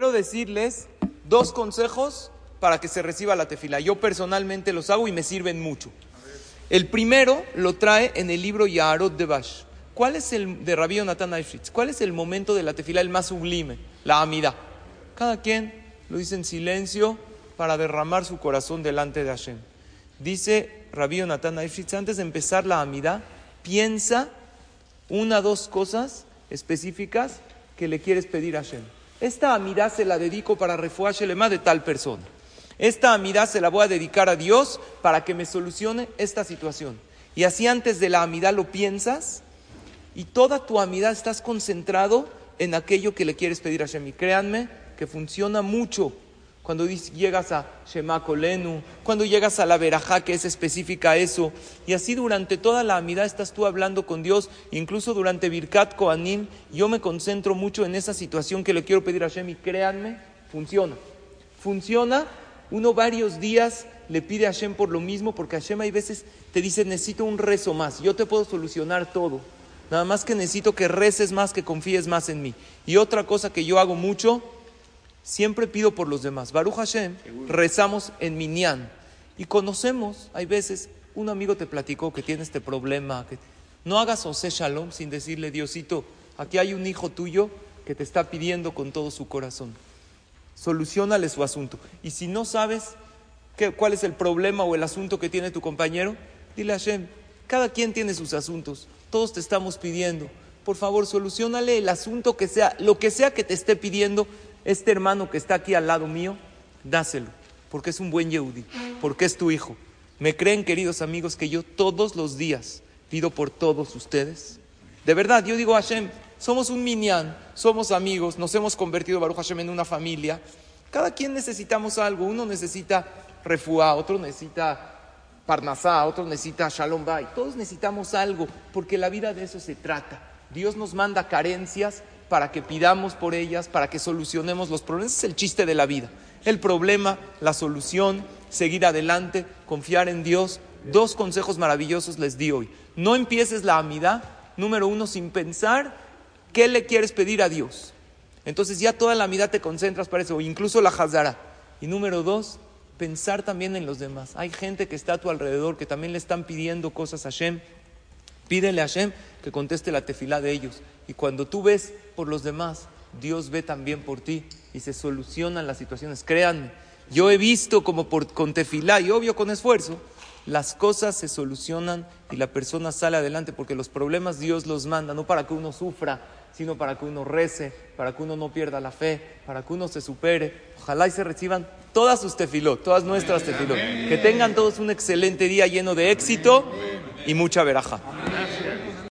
Quiero decirles dos consejos para que se reciba la tefila. Yo personalmente los hago y me sirven mucho. El primero lo trae en el libro Yaharot de Bash. ¿Cuál es el de Rabbi Jonathan Eifritz? ¿Cuál es el momento de la tefila el más sublime? La amida. Cada quien lo dice en silencio para derramar su corazón delante de Hashem. Dice Rabbi Jonathan Eifritz, antes de empezar la amida, piensa una dos cosas específicas que le quieres pedir a Hashem. Esta amidad se la dedico para refugiar de tal persona. Esta amidad se la voy a dedicar a Dios para que me solucione esta situación. Y así antes de la amidad lo piensas y toda tu amidad estás concentrado en aquello que le quieres pedir a Hashem. Créanme que funciona mucho cuando llegas a Shema Kolenu, cuando llegas a la Verajá, que es específica a eso, y así durante toda la amidad estás tú hablando con Dios, incluso durante Birkat Koanim, yo me concentro mucho en esa situación que le quiero pedir a Hashem, y créanme, funciona. Funciona, uno varios días le pide a Hashem por lo mismo, porque Hashem hay veces te dice, necesito un rezo más, yo te puedo solucionar todo, nada más que necesito que reces más, que confíes más en mí. Y otra cosa que yo hago mucho, Siempre pido por los demás. Baruch Hashem, rezamos en Minyan. Y conocemos, hay veces, un amigo te platicó que tiene este problema. Que no hagas Ose Shalom sin decirle, Diosito, aquí hay un hijo tuyo que te está pidiendo con todo su corazón. Solucionale su asunto. Y si no sabes qué, cuál es el problema o el asunto que tiene tu compañero, dile a Hashem, cada quien tiene sus asuntos. Todos te estamos pidiendo. Por favor, solucionale el asunto que sea, lo que sea que te esté pidiendo este hermano que está aquí al lado mío, dáselo, porque es un buen Yehudi, porque es tu hijo. ¿Me creen, queridos amigos, que yo todos los días pido por todos ustedes? De verdad, yo digo Hashem, somos un minyan, somos amigos, nos hemos convertido, Baruch Hashem, en una familia. Cada quien necesitamos algo. Uno necesita refuá, otro necesita parnasá, otro necesita shalom bay. Todos necesitamos algo, porque la vida de eso se trata. Dios nos manda carencias para que pidamos por ellas, para que solucionemos los problemas. Es el chiste de la vida. El problema, la solución, seguir adelante, confiar en Dios. Dos consejos maravillosos les di hoy. No empieces la amidad, número uno, sin pensar qué le quieres pedir a Dios. Entonces ya toda la amidad te concentras para eso, incluso la hazara. Y número dos, pensar también en los demás. Hay gente que está a tu alrededor que también le están pidiendo cosas a Hashem. Pídele a Hashem que conteste la tefilá de ellos. Y cuando tú ves por los demás, Dios ve también por ti y se solucionan las situaciones. Créanme, yo he visto como con tefilá y obvio con esfuerzo, las cosas se solucionan y la persona sale adelante porque los problemas Dios los manda, no para que uno sufra, sino para que uno rece, para que uno no pierda la fe, para que uno se supere. Ojalá y se reciban todas sus tefilot, todas nuestras tefilot. Que tengan todos un excelente día lleno de éxito y mucha veraja.